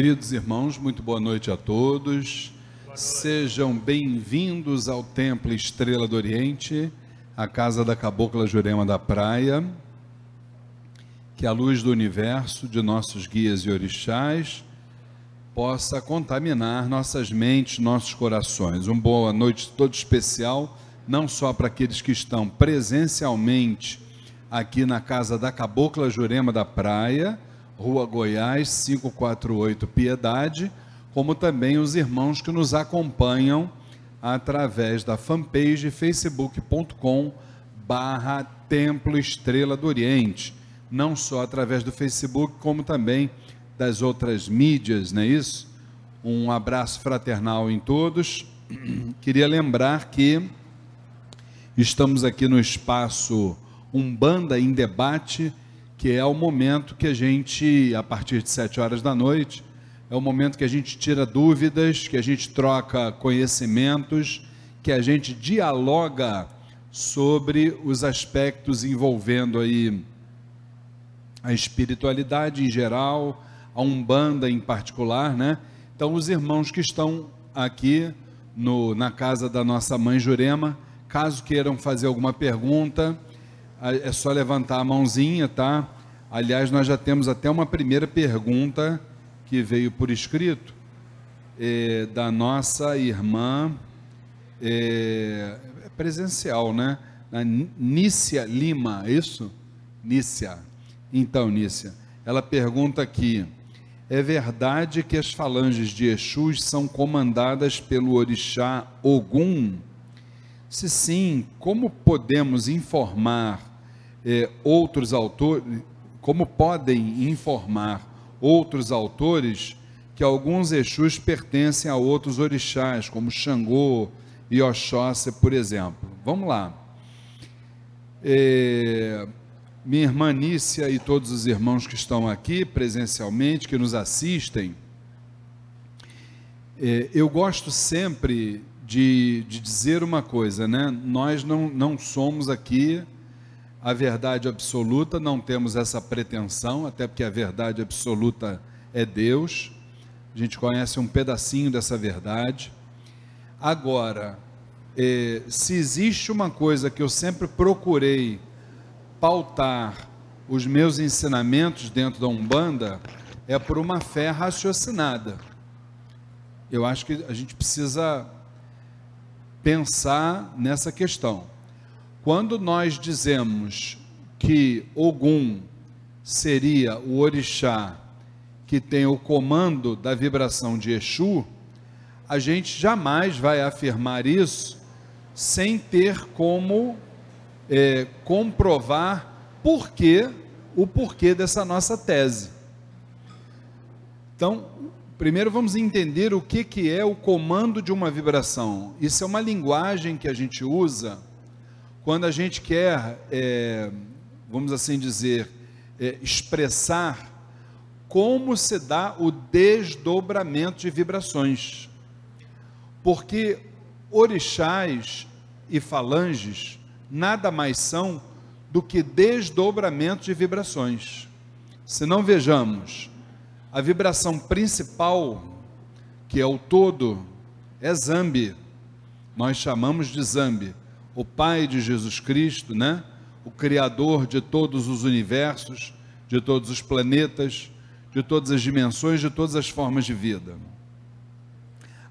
Queridos irmãos, muito boa noite a todos. Sejam bem-vindos ao Templo Estrela do Oriente, a casa da Cabocla Jurema da Praia. Que a luz do universo, de nossos guias e orixás, possa contaminar nossas mentes, nossos corações. Uma boa noite todo especial, não só para aqueles que estão presencialmente aqui na casa da Cabocla Jurema da Praia, Rua Goiás, 548 Piedade, como também os irmãos que nos acompanham através da fanpage facebook.com barra Templo Estrela do Oriente, não só através do Facebook, como também das outras mídias, não é isso? Um abraço fraternal em todos. Queria lembrar que estamos aqui no espaço Umbanda em Debate, que é o momento que a gente, a partir de sete horas da noite, é o momento que a gente tira dúvidas, que a gente troca conhecimentos, que a gente dialoga sobre os aspectos envolvendo aí a espiritualidade em geral, a Umbanda em particular, né? Então, os irmãos que estão aqui no, na casa da nossa mãe Jurema, caso queiram fazer alguma pergunta, é só levantar a mãozinha, tá? Aliás, nós já temos até uma primeira pergunta que veio por escrito é, da nossa irmã é, é presencial, né? Nícia Lima, é isso? Nícia. Então, Nícia, ela pergunta aqui: é verdade que as falanges de Exus são comandadas pelo orixá Ogum? Se sim, como podemos informar é, outros autores, como podem informar outros autores que alguns Exus pertencem a outros orixás, como Xangô e Oxóssi, por exemplo. Vamos lá. É, minha irmã Nícia e todos os irmãos que estão aqui presencialmente, que nos assistem, é, eu gosto sempre de, de dizer uma coisa, né? Nós não, não somos aqui a verdade absoluta, não temos essa pretensão, até porque a verdade absoluta é Deus. A gente conhece um pedacinho dessa verdade. Agora, eh, se existe uma coisa que eu sempre procurei pautar os meus ensinamentos dentro da Umbanda, é por uma fé raciocinada. Eu acho que a gente precisa pensar nessa questão. Quando nós dizemos que Ogum seria o orixá que tem o comando da vibração de Exu, a gente jamais vai afirmar isso sem ter como é, comprovar porquê, o porquê dessa nossa tese. Então, primeiro vamos entender o que, que é o comando de uma vibração. Isso é uma linguagem que a gente usa quando a gente quer, é, vamos assim dizer, é, expressar como se dá o desdobramento de vibrações. Porque orixás e falanges nada mais são do que desdobramento de vibrações. Se não vejamos, a vibração principal, que é o todo, é Zambi. Nós chamamos de Zambi o Pai de Jesus Cristo, né? O Criador de todos os universos, de todos os planetas, de todas as dimensões, de todas as formas de vida.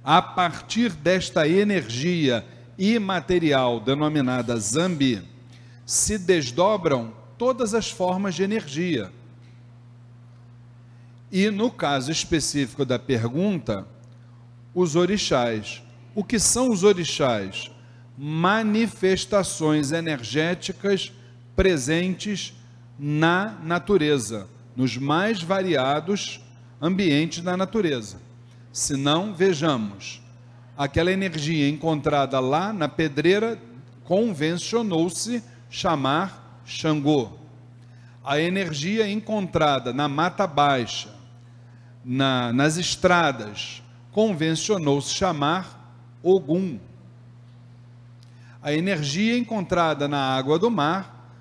A partir desta energia imaterial denominada Zambi, se desdobram todas as formas de energia. E no caso específico da pergunta, os orixás. O que são os orixás? Manifestações energéticas presentes na natureza, nos mais variados ambientes da natureza. Se não, vejamos, aquela energia encontrada lá na pedreira convencionou-se chamar Xangô. A energia encontrada na mata baixa, na, nas estradas, convencionou-se chamar Ogum. A energia encontrada na água do mar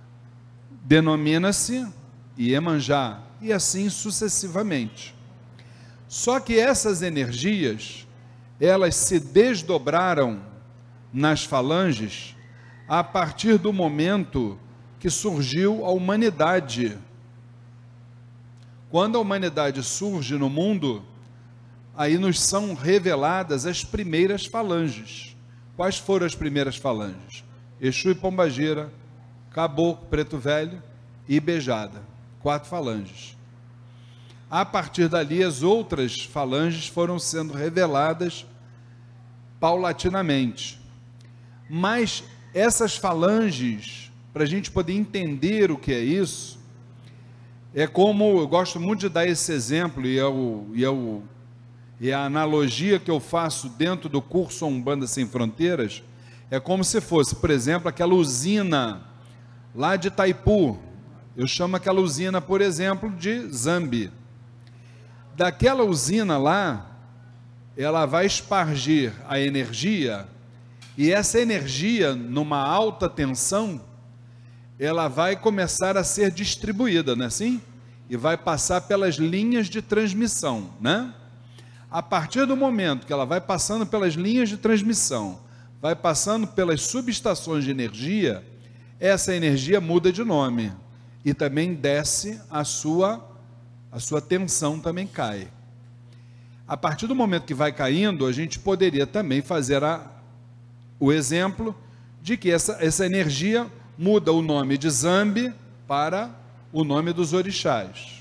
denomina-se Iemanjá, e assim sucessivamente. Só que essas energias, elas se desdobraram nas falanges a partir do momento que surgiu a humanidade. Quando a humanidade surge no mundo, aí nos são reveladas as primeiras falanges. Quais foram as primeiras falanges? Exu e Pombagira, Caboclo, Preto Velho e Beijada. Quatro falanges. A partir dali, as outras falanges foram sendo reveladas paulatinamente. Mas essas falanges, para a gente poder entender o que é isso, é como, eu gosto muito de dar esse exemplo, e é, o, e é, o, e a analogia que eu faço dentro do curso Umbanda Sem Fronteiras, é como se fosse, por exemplo, aquela usina lá de Taipu. Eu chamo aquela usina, por exemplo, de Zambi. Daquela usina lá, ela vai espargir a energia, e essa energia, numa alta tensão, ela vai começar a ser distribuída, não é assim? E vai passar pelas linhas de transmissão, né? A partir do momento que ela vai passando pelas linhas de transmissão, vai passando pelas subestações de energia, essa energia muda de nome e também desce a sua a sua tensão também cai a partir do momento que vai caindo, a gente poderia também fazer a, o exemplo de que essa, essa energia muda o nome de Zambi para o nome dos orixás.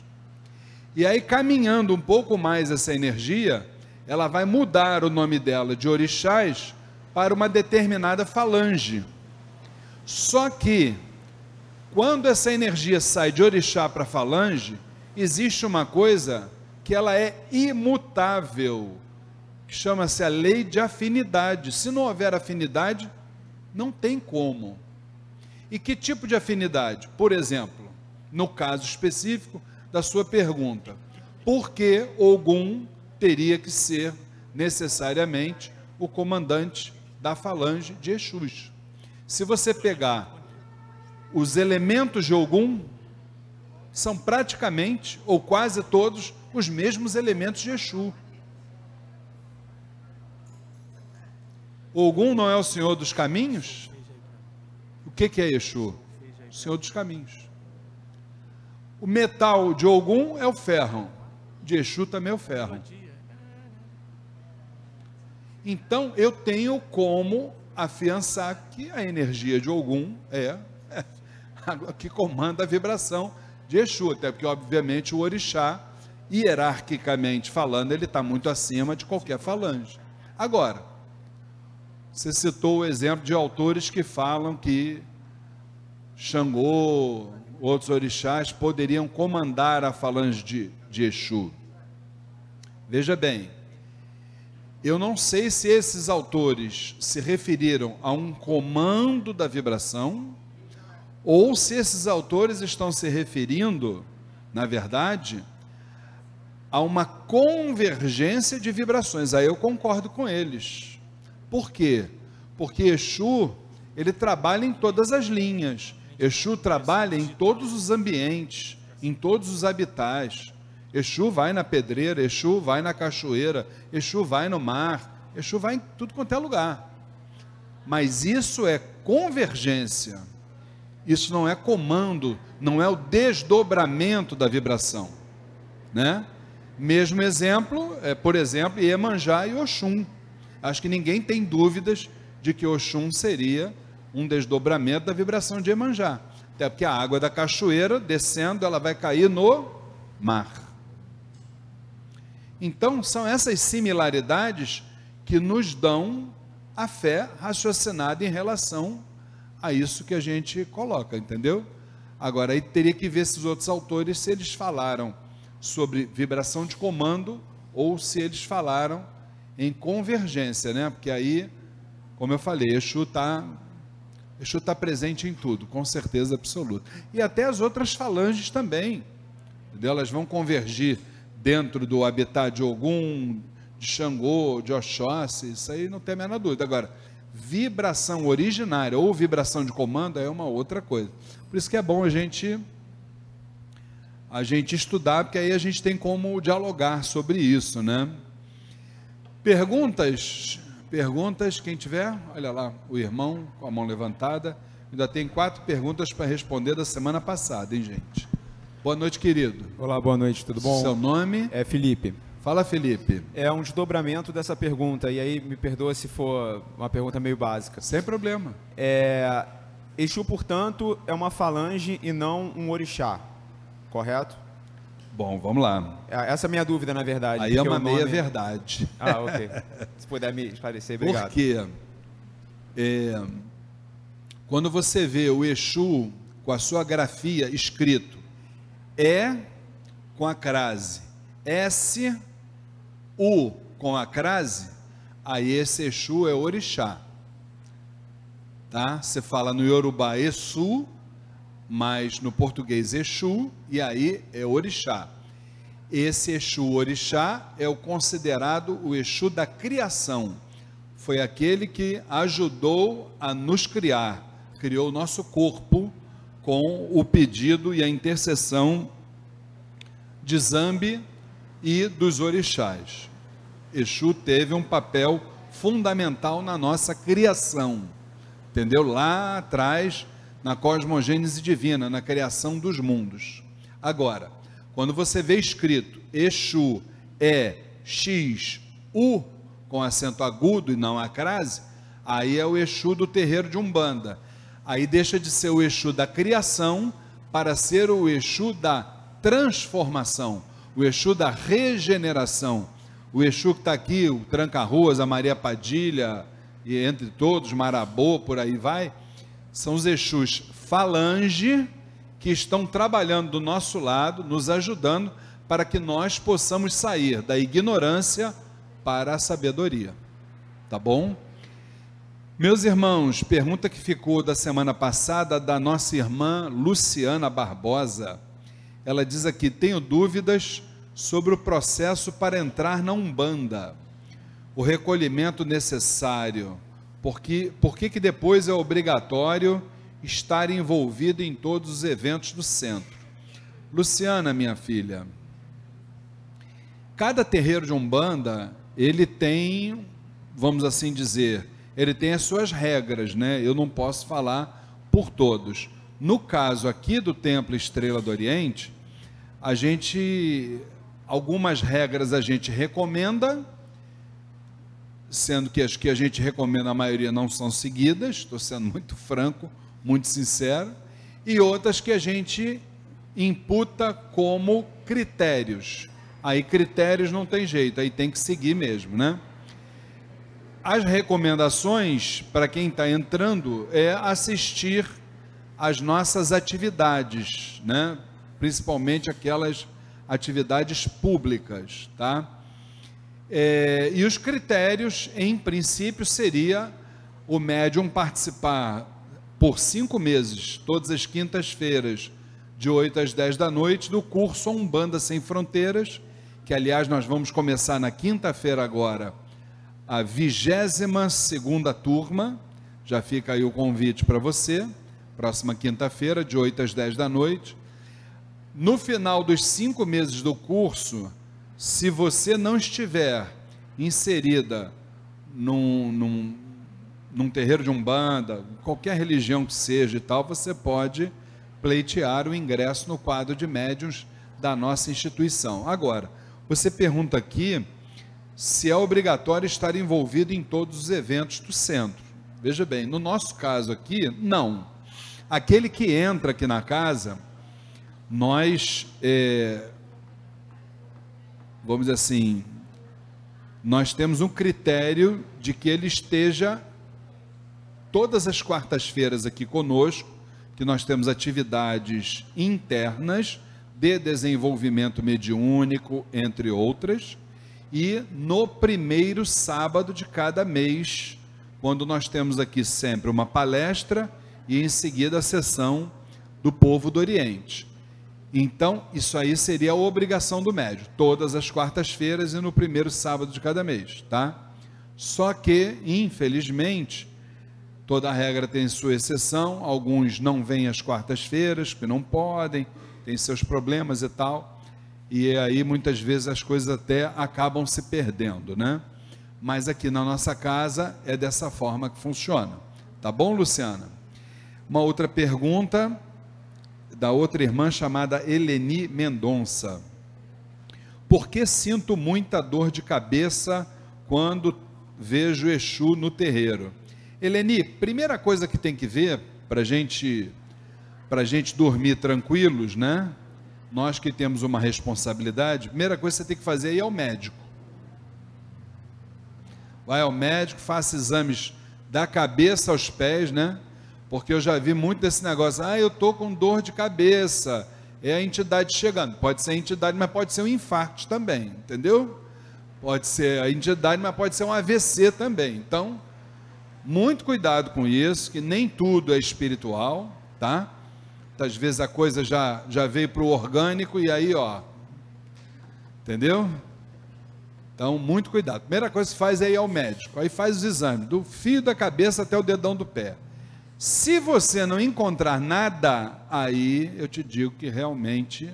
E aí, caminhando um pouco mais essa energia, ela vai mudar o nome dela de orixás para uma determinada falange. Só que, quando essa energia sai de orixá para falange, existe uma coisa que ela é imutável, que chama-se a lei de afinidade. Se não houver afinidade, não tem como. E que tipo de afinidade? Por exemplo, no caso específico da sua pergunta, por que Ogum teria que ser necessariamente o comandante da falange de Exus? Se você pegar os elementos de Ogum, são praticamente, ou quase todos, os mesmos elementos de Exu. Ogum não é o Senhor dos caminhos? O que, que é Exu? O Senhor dos caminhos. O metal de Ogum é o ferro, de Exu também é o ferro. Então eu tenho como afiançar que a energia de Ogum é, é a que comanda a vibração de Exu, até porque obviamente o orixá hierarquicamente falando, ele está muito acima de qualquer falange. Agora, você citou o exemplo de autores que falam que Xangô, outros orixás poderiam comandar a falange de, de Exu. Veja bem, eu não sei se esses autores se referiram a um comando da vibração ou se esses autores estão se referindo, na verdade, a uma convergência de vibrações. Aí eu concordo com eles. Por quê? Porque Exu, ele trabalha em todas as linhas. Exu trabalha em todos os ambientes, em todos os habitats. Exu vai na pedreira, Exu vai na cachoeira, Exu vai no mar, Exu vai em tudo quanto é lugar. Mas isso é convergência. Isso não é comando, não é o desdobramento da vibração, né? Mesmo exemplo, é, por exemplo, Iemanjá e Oxum. Acho que ninguém tem dúvidas de que Oxum seria um desdobramento da vibração de Iemanjá. Até porque a água da cachoeira, descendo, ela vai cair no mar. Então, são essas similaridades que nos dão a fé raciocinada em relação a isso que a gente coloca, entendeu? Agora, aí teria que ver se os outros autores, se eles falaram sobre vibração de comando ou se eles falaram em convergência, né? Porque aí, como eu falei, Exu está Exu tá presente em tudo, com certeza absoluta. E até as outras falanges também, elas vão convergir dentro do habitat de Ogum, de Xangô, de Oxóssi, isso aí não tem a menor dúvida. Agora, vibração originária ou vibração de comando é uma outra coisa. Por isso que é bom a gente a gente estudar, porque aí a gente tem como dialogar sobre isso, né? Perguntas? Perguntas, quem tiver? Olha lá, o irmão com a mão levantada. Ainda tem quatro perguntas para responder da semana passada, hein, gente? Boa noite, querido. Olá, boa noite, tudo bom? Seu nome? É Felipe. Fala, Felipe. É um desdobramento dessa pergunta, e aí me perdoa se for uma pergunta meio básica. Sem problema. É, Exu, portanto, é uma falange e não um orixá, correto? Bom, vamos lá. É, essa é a minha dúvida, na verdade. Aí é uma o nome- meia verdade. Ah, ok. Se puder me esclarecer, obrigado. Porque é, quando você vê o Exu com a sua grafia escrito E com a crase, S, U com a crase, aí esse Exu é orixá. Tá? Você fala no Yorubá Exu, mas no português Exu, e aí é orixá. Esse Exu orixá é o considerado o Exu da criação. Foi aquele que ajudou a nos criar, criou o nosso corpo com o pedido e a intercessão de Zambi e dos orixás. Exu teve um papel fundamental na nossa criação, entendeu? Lá atrás, na cosmogênese divina, na criação dos mundos. Agora, quando você vê escrito Exu é X U com acento agudo e não a crase, aí é o Exu do terreiro de Umbanda. Aí deixa de ser o Exu da criação para ser o Exu da transformação, o Exu da regeneração. O Exu que está aqui, o Tranca-Ruas, a Maria Padilha, e entre todos, Marabô, por aí vai, são os Exus falange que estão trabalhando do nosso lado, nos ajudando para que nós possamos sair da ignorância para a sabedoria. Tá bom? Meus irmãos, pergunta que ficou da semana passada da nossa irmã Luciana Barbosa. Ela diz aqui: tenho dúvidas sobre o processo para entrar na Umbanda, o recolhimento necessário, porque, por que que depois é obrigatório estar envolvido em todos os eventos do centro? Luciana, minha filha, cada terreiro de Umbanda, ele tem, vamos assim dizer, ele tem as suas regras, né? Eu não posso falar por todos. No caso aqui do Templo Estrela do Oriente, a gente algumas regras a gente recomenda, sendo que as que a gente recomenda a maioria não são seguidas, estou sendo muito franco, muito sincero, e outras que a gente imputa como critérios. Aí critérios não tem jeito, aí tem que seguir mesmo, né? As recomendações para quem está entrando é assistir às nossas atividades, né? principalmente aquelas atividades públicas, tá? É, e os critérios, em princípio, seria o médium participar por cinco meses, todas as quintas-feiras, de 8 às 10 da noite, do curso Umbanda Sem Fronteiras, que aliás nós vamos começar na quinta-feira agora, a vigésima segunda turma, já fica aí o convite para você, próxima quinta-feira, de 8 às 10 da noite. No final dos cinco meses do curso, se você não estiver inserida num, num, num terreiro de umbanda, qualquer religião que seja e tal, você pode pleitear o ingresso no quadro de médiuns da nossa instituição. Agora, você pergunta aqui se é obrigatório estar envolvido em todos os eventos do centro. Veja bem, no nosso caso aqui, não. Aquele que entra aqui na casa, nós, é, vamos dizer assim, nós temos um critério de que ele esteja todas as quartas-feiras aqui conosco, que nós temos atividades internas de desenvolvimento mediúnico, entre outras, e no primeiro sábado de cada mês, quando nós temos aqui sempre uma palestra e em seguida a sessão do povo do Oriente. Então, isso aí seria a obrigação do médio, todas as quartas-feiras e no primeiro sábado de cada mês, tá? Só que, infelizmente, toda regra tem sua exceção, alguns não vêm às quartas-feiras, porque não podem, tem seus problemas e tal, e aí muitas vezes as coisas até acabam se perdendo, né? Mas aqui na nossa casa é dessa forma que funciona. Tá bom, Luciana? Uma outra pergunta da outra irmã chamada Eleni Mendonça. Por que sinto muita dor de cabeça quando vejo Exu no terreiro? Eleni, primeira coisa que tem que ver para gente, a gente dormir tranquilos, né? Nós que temos uma responsabilidade, primeira coisa que você tem que fazer é ir ao médico. Vai ao médico, faça exames da cabeça aos pés, né? Porque eu já vi muito desse negócio, ah, eu tô com dor de cabeça, é a entidade chegando. Pode ser a entidade, mas pode ser um infarto também, entendeu? Pode ser a entidade, mas pode ser um AVC também. Então, muito cuidado com isso, que nem tudo é espiritual, tá? Às vezes a coisa já, já veio para o orgânico e aí, ó. Entendeu? Então, muito cuidado. Primeira coisa que faz é ir ao médico. Aí faz os exames, do fio da cabeça até o dedão do pé. Se você não encontrar nada, aí eu te digo que realmente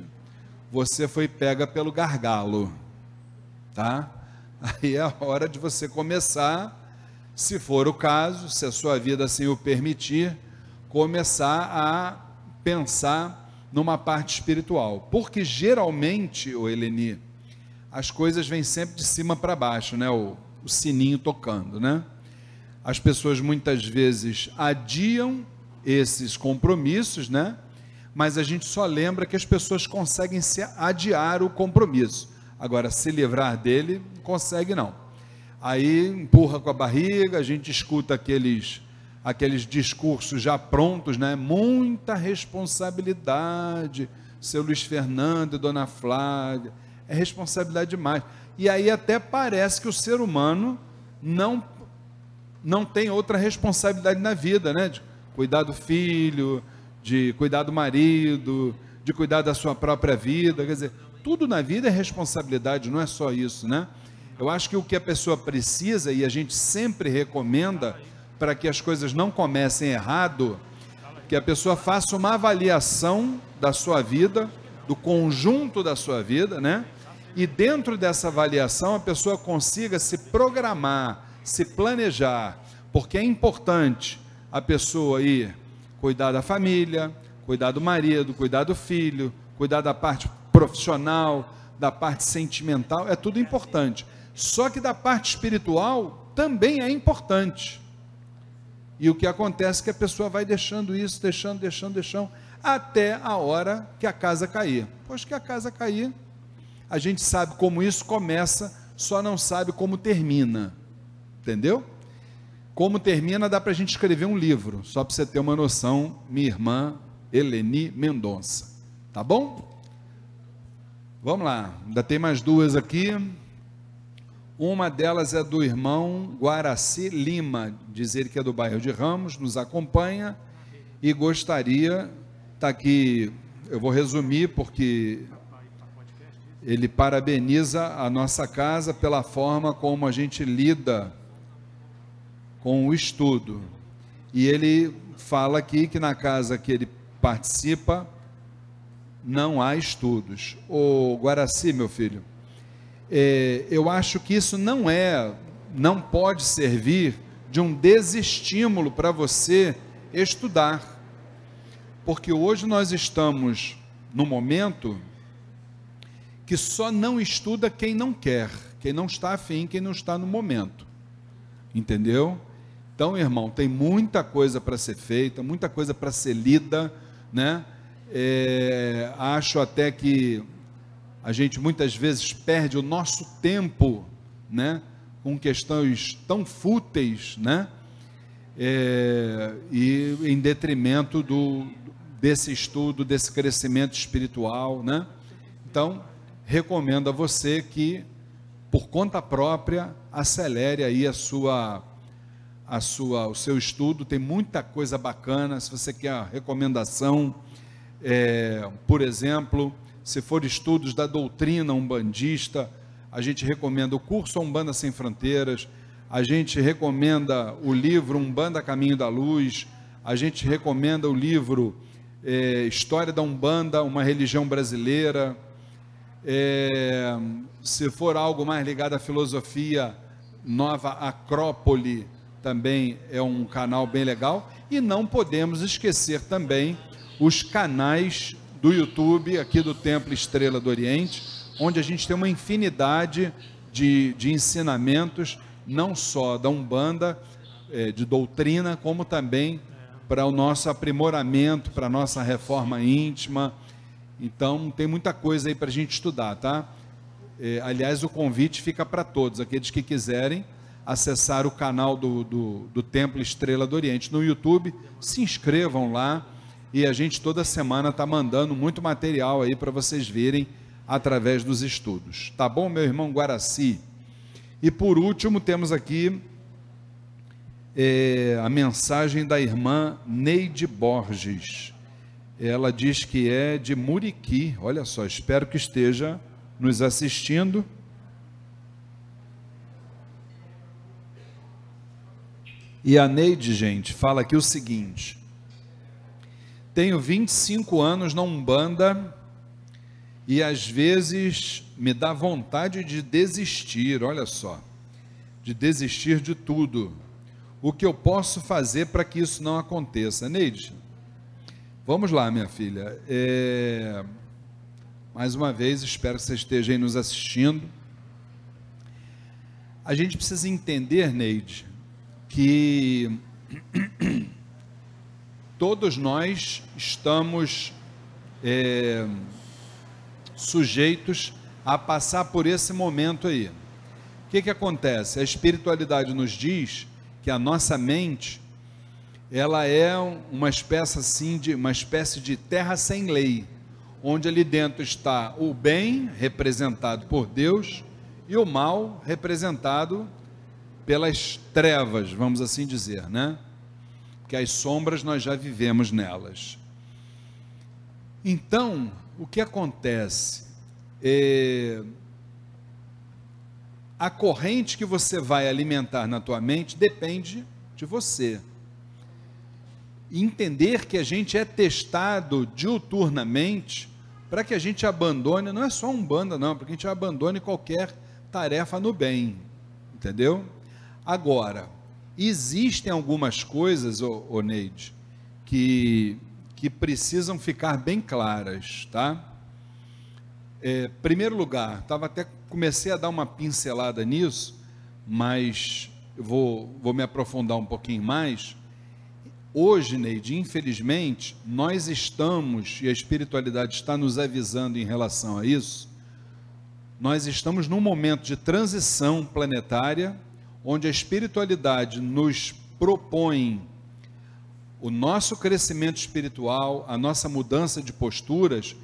você foi pega pelo gargalo, tá? Aí é a hora de você começar se for o caso, se a sua vida assim o permitir, começar a pensar numa parte espiritual. Porque geralmente, o Eleni, as coisas vêm sempre de cima para baixo, né? O, o sininho tocando, né? As pessoas muitas vezes adiam esses compromissos, né? Mas a gente só lembra que as pessoas conseguem se adiar o compromisso. Agora, se livrar dele, consegue não aí empurra com a barriga, a gente escuta aqueles aqueles discursos já prontos, né? Muita responsabilidade, seu Luiz Fernando e Dona Flávia, é responsabilidade demais. E aí até parece que o ser humano não não tem outra responsabilidade na vida, né? De cuidar do filho, de cuidar do marido, de cuidar da sua própria vida, quer dizer, tudo na vida é responsabilidade, não é só isso, né? Eu acho que o que a pessoa precisa, e a gente sempre recomenda, para que as coisas não comecem errado, que a pessoa faça uma avaliação da sua vida, do conjunto da sua vida, né? E dentro dessa avaliação a pessoa consiga se programar, se planejar, porque é importante a pessoa ir cuidar da família, cuidar do marido, cuidar do filho, cuidar da parte profissional, da parte sentimental, é tudo importante. Só que da parte espiritual também é importante. E o que acontece é que a pessoa vai deixando isso, deixando, deixando, deixando, até a hora que a casa cair. Pois que a casa cair, a gente sabe como isso começa, só não sabe como termina. Entendeu? Como termina, dá para a gente escrever um livro, só para você ter uma noção, minha irmã Eleni Mendonça. Tá bom? Vamos lá, ainda tem mais duas aqui. Uma delas é do irmão Guaraci Lima, dizer que é do bairro de Ramos, nos acompanha e gostaria, está aqui, eu vou resumir porque ele parabeniza a nossa casa pela forma como a gente lida com o estudo. E ele fala aqui que na casa que ele participa não há estudos. O Guaraci, meu filho, é, eu acho que isso não é, não pode servir de um desestímulo para você estudar. Porque hoje nós estamos no momento que só não estuda quem não quer, quem não está afim, quem não está no momento. Entendeu? Então, irmão, tem muita coisa para ser feita, muita coisa para ser lida, né? É, acho até que a gente muitas vezes perde o nosso tempo, né, com questões tão fúteis, né, é, e em detrimento do, desse estudo, desse crescimento espiritual, né. Então, recomendo a você que, por conta própria, acelere aí a sua, a sua, o seu estudo. Tem muita coisa bacana. Se você quer recomendação, é, por exemplo, se for estudos da doutrina umbandista, a gente recomenda o curso Umbanda Sem Fronteiras, a gente recomenda o livro Umbanda Caminho da Luz, a gente recomenda o livro é, história da Umbanda, uma religião brasileira. É, se for algo mais ligado à filosofia, Nova Acrópole também é um canal bem legal. E não podemos esquecer também os canais do YouTube, aqui do Templo Estrela do Oriente, onde a gente tem uma infinidade de, de ensinamentos, não só da Umbanda, é, de doutrina, como também para o nosso aprimoramento, para a nossa reforma íntima. Então, tem muita coisa aí para a gente estudar, tá? É, aliás, o convite fica para todos, aqueles que quiserem acessar o canal do, do, do Templo Estrela do Oriente no YouTube, se inscrevam lá e a gente toda semana está mandando muito material aí para vocês verem através dos estudos. Tá bom, meu irmão Guaraci? E por último, temos aqui é, a mensagem da irmã Neide Borges. Ela diz que é de Muriqui. Olha só, espero que esteja nos assistindo. E a Neide, gente, fala aqui o seguinte: tenho 25 anos na Umbanda e às vezes me dá vontade de desistir, olha só, de desistir de tudo o que eu posso fazer para que isso não aconteça. Neide, vamos lá, minha filha. É... Mais uma vez, espero que você esteja aí nos assistindo. A gente precisa entender, Neide, que todos nós estamos é, sujeitos a passar por esse momento aí. O que, que acontece? A espiritualidade nos diz que a nossa mente ela é uma espécie assim de uma espécie de terra sem lei, onde ali dentro está o bem representado por Deus e o mal representado pelas trevas, vamos assim dizer, né? Que as sombras nós já vivemos nelas. Então, o que acontece? É, a corrente que você vai alimentar na tua mente depende de você. Entender que a gente é testado diuturnamente para que a gente abandone, não é só um banda, não, para que a gente abandone qualquer tarefa no bem, entendeu? Agora, existem algumas coisas, ô, ô Neide, que, que precisam ficar bem claras, tá? É, primeiro lugar, estava até comecei a dar uma pincelada nisso, mas eu vou, vou me aprofundar um pouquinho mais. Hoje, Neide, infelizmente, nós estamos, e a espiritualidade está nos avisando em relação a isso, nós estamos num momento de transição planetária, onde a espiritualidade nos propõe o nosso crescimento espiritual, a nossa mudança de posturas,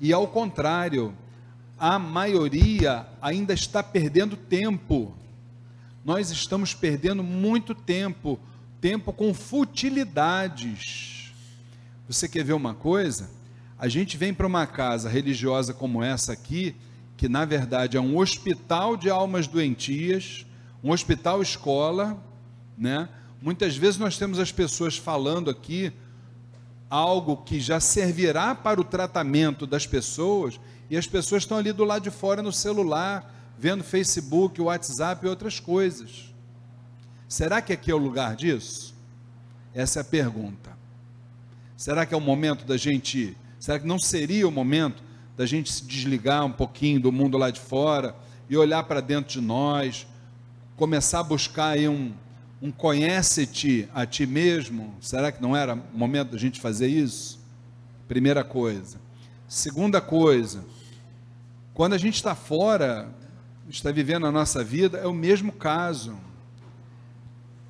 e ao contrário, a maioria ainda está perdendo tempo. Nós estamos perdendo muito tempo, tempo com futilidades. Você quer ver uma coisa? A gente vem para uma casa religiosa como essa aqui, que na verdade é um hospital de almas doentias, um hospital escola, né? Muitas vezes nós temos as pessoas falando aqui algo que já servirá para o tratamento das pessoas e as pessoas estão ali do lado de fora no celular, vendo Facebook, WhatsApp e outras coisas. Será que aqui é o lugar disso? Essa é a pergunta. Será que é o momento da gente, será que não seria o momento da gente se desligar um pouquinho do mundo lá de fora e olhar para dentro de nós, começar a buscar aí um, um conhece-te a ti mesmo? Será que não era momento da gente fazer isso? Primeira coisa. Segunda coisa, quando a gente está fora, está vivendo a nossa vida, é o mesmo caso.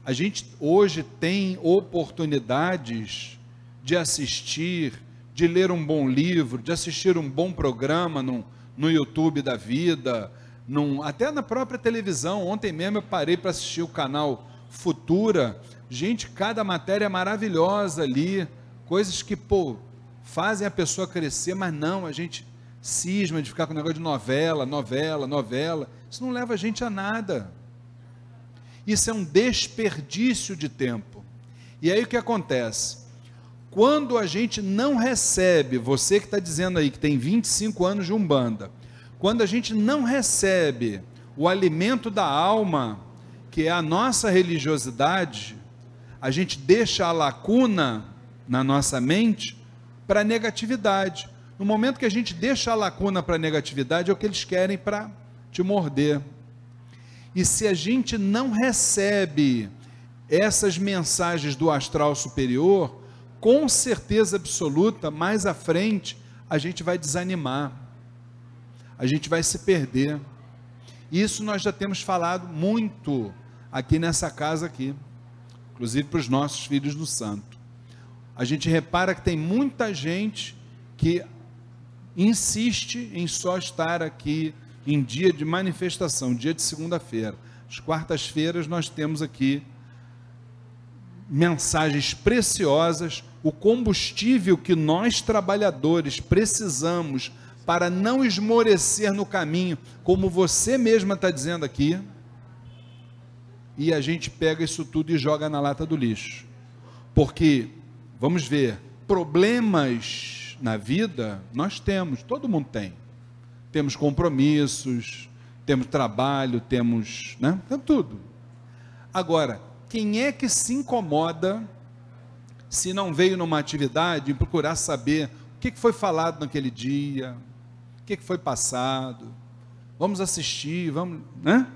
A gente hoje tem oportunidades de assistir, de ler um bom livro, de assistir um bom programa no, no YouTube da vida, num, até na própria televisão. Ontem mesmo eu parei para assistir o canal Futura. Gente, cada matéria é maravilhosa ali, coisas que, pô, fazem a pessoa crescer, mas não, a gente cisma de ficar com o negócio de novela, novela, novela. Isso não leva a gente a nada. Isso é um desperdício de tempo. E aí o que acontece? Quando a gente não recebe, você que está dizendo aí que tem 25 anos de Umbanda, quando a gente não recebe o alimento da alma, que é a nossa religiosidade, a gente deixa a lacuna na nossa mente para negatividade. No momento que a gente deixa a lacuna para negatividade, é o que eles querem para te morder. E se a gente não recebe essas mensagens do astral superior, com certeza absoluta, mais à frente, a gente vai desanimar, a gente vai se perder. Isso nós já temos falado muito aqui nessa casa aqui, inclusive para os nossos filhos do santo. A gente repara que tem muita gente que insiste em só estar aqui em dia de manifestação, dia de segunda-feira. As quartas-feiras nós temos aqui mensagens preciosas, o combustível que nós trabalhadores precisamos para não esmorecer no caminho, como você mesma está dizendo aqui, e a gente pega isso tudo e joga na lata do lixo. Porque, vamos ver, problemas na vida nós temos, todo mundo tem. Temos compromissos, temos trabalho, temos, né? Temos tudo. Agora, quem é que se incomoda se não veio numa atividade procurar saber o que foi falado naquele dia, que foi passado? Vamos assistir, vamos, né?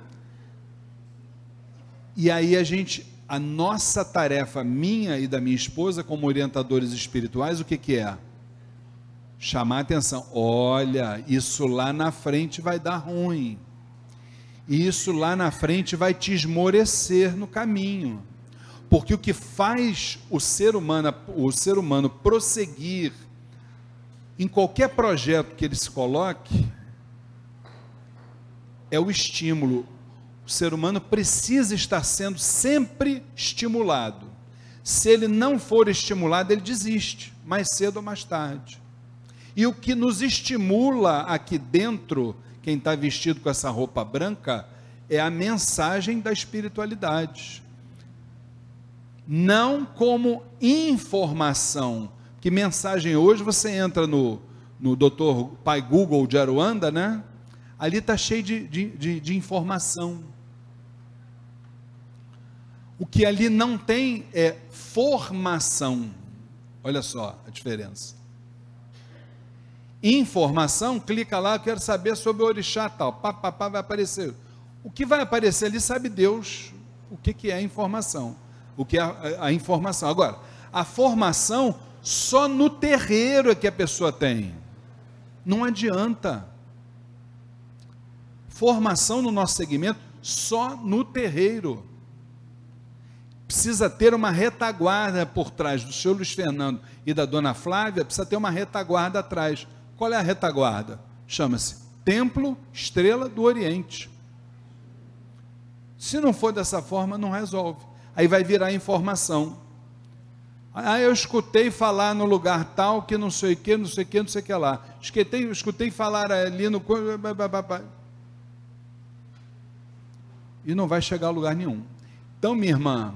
E aí a gente, a nossa tarefa, minha e da minha esposa, como orientadores espirituais, o que, que é? Chamar a atenção. Olha, isso lá na frente vai dar ruim. Isso lá na frente vai te esmorecer no caminho. Porque o que faz o ser humano, o ser humano prosseguir em qualquer projeto que ele se coloque é o estímulo, o ser humano precisa estar sendo sempre estimulado. Se ele não for estimulado, ele desiste, mais cedo ou mais tarde. E o que nos estimula aqui dentro, quem está vestido com essa roupa branca, é a mensagem da espiritualidade. Não como informação. Que mensagem hoje você entra no, no doutor Pai Google de Aruanda, né? Ali está cheio de, de, de, de informação. O que ali não tem é formação. Olha só a diferença. Informação, clica lá, quero saber sobre o orixá tal. Pá, pá, pá, vai aparecer. O que vai aparecer ali sabe Deus o que, que é informação. O que é a, a informação. Agora, a formação só no terreiro é que a pessoa tem. Não adianta. Formação no nosso segmento só no terreiro precisa ter uma retaguarda por trás do senhor Luiz Fernando e da dona Flávia, precisa ter uma retaguarda atrás. Qual é a retaguarda? Chama-se Templo Estrela do Oriente. Se não for dessa forma, não resolve. Aí vai virar informação. Ah, eu escutei falar no lugar tal que não sei o que, não sei o que, não sei o que lá. Escutei, escutei falar ali no. E não vai chegar a lugar nenhum. Então, minha irmã,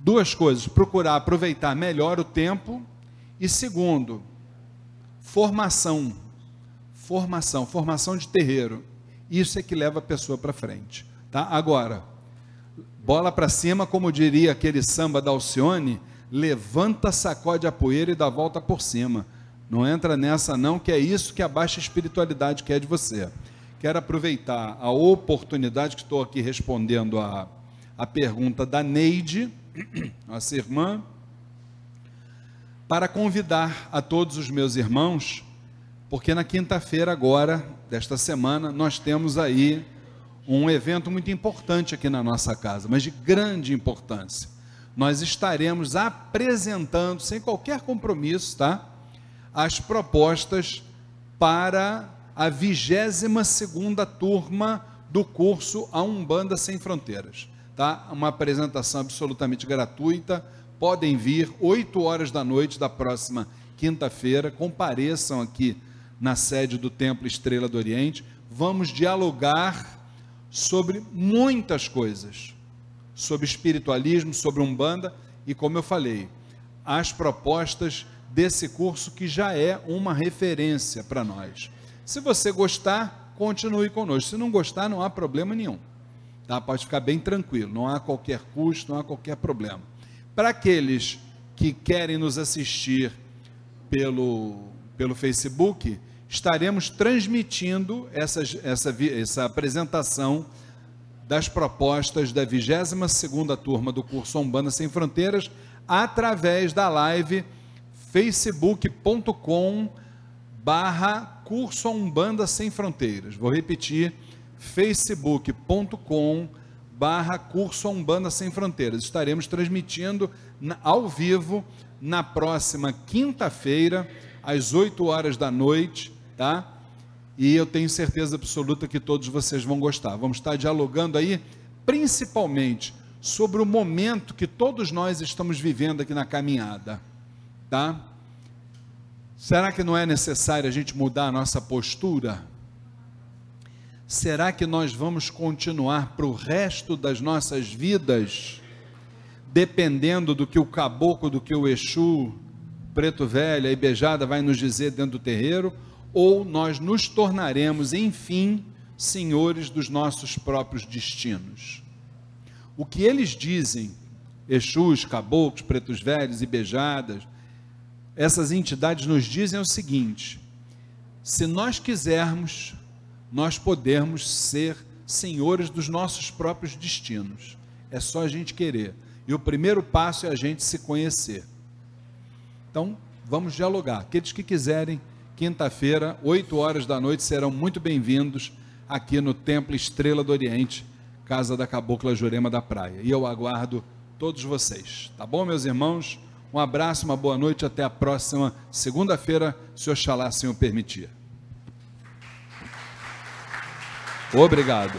duas coisas: procurar aproveitar melhor o tempo, e segundo, formação. Formação, formação de terreiro. Isso é que leva a pessoa para frente. Tá? Agora, bola para cima, como diria aquele samba da Alcione, levanta, sacode a poeira e dá volta por cima. Não entra nessa não, que é isso que a baixa espiritualidade quer de você. Quero aproveitar a oportunidade que estou aqui respondendo a, a pergunta da Neide, nossa irmã, para convidar a todos os meus irmãos, porque na quinta-feira agora, desta semana, nós temos aí um evento muito importante aqui na nossa casa, mas de grande importância. Nós estaremos apresentando, sem qualquer compromisso, tá? As propostas para a 22 segunda turma do curso A Umbanda Sem Fronteiras tá? Uma apresentação absolutamente gratuita. Podem vir 8 horas da noite da próxima quinta-feira. Compareçam aqui na sede do Templo Estrela do Oriente. Vamos dialogar sobre muitas coisas, sobre espiritualismo, sobre umbanda e como eu falei, as propostas desse curso que já é uma referência para nós. Se você gostar, continue conosco. Se não gostar, não há problema nenhum. Tá? Pode ficar bem tranquilo, não há qualquer custo, não há qualquer problema. Para aqueles que querem nos assistir pelo, pelo Facebook, estaremos transmitindo essa, essa, essa apresentação das propostas da 22ª turma do curso Umbanda Sem Fronteiras através da live facebook.com barra curso Umbanda Sem Fronteiras. Vou repetir, facebook.com barra curso Umbanda Sem Fronteiras. Estaremos transmitindo ao vivo na próxima quinta-feira, às 8 horas da noite, tá? E eu tenho certeza absoluta que todos vocês vão gostar. Vamos estar dialogando aí, principalmente sobre o momento que todos nós estamos vivendo aqui na caminhada, tá? Será que não é necessário a gente mudar a nossa postura? Será que nós vamos continuar para o resto das nossas vidas, dependendo do que o caboclo, do que o Exu, preto velho e beijada vai nos dizer dentro do terreiro, ou nós nos tornaremos, enfim, senhores dos nossos próprios destinos? O que eles dizem, Exus, caboclos, pretos velhos e beijadas, essas entidades nos dizem é o seguinte: se nós quisermos, nós podemos ser senhores dos nossos próprios destinos. É só a gente querer. E o primeiro passo é a gente se conhecer. Então, vamos dialogar. Aqueles que quiserem, quinta-feira, 8 horas da noite, serão muito bem-vindos aqui no Templo Estrela do Oriente, Casa da Cabocla Jurema da Praia. E eu aguardo todos vocês. Tá bom, meus irmãos? Um abraço, uma boa noite, até a próxima segunda-feira, se Oxalá assim o permitir. Obrigado.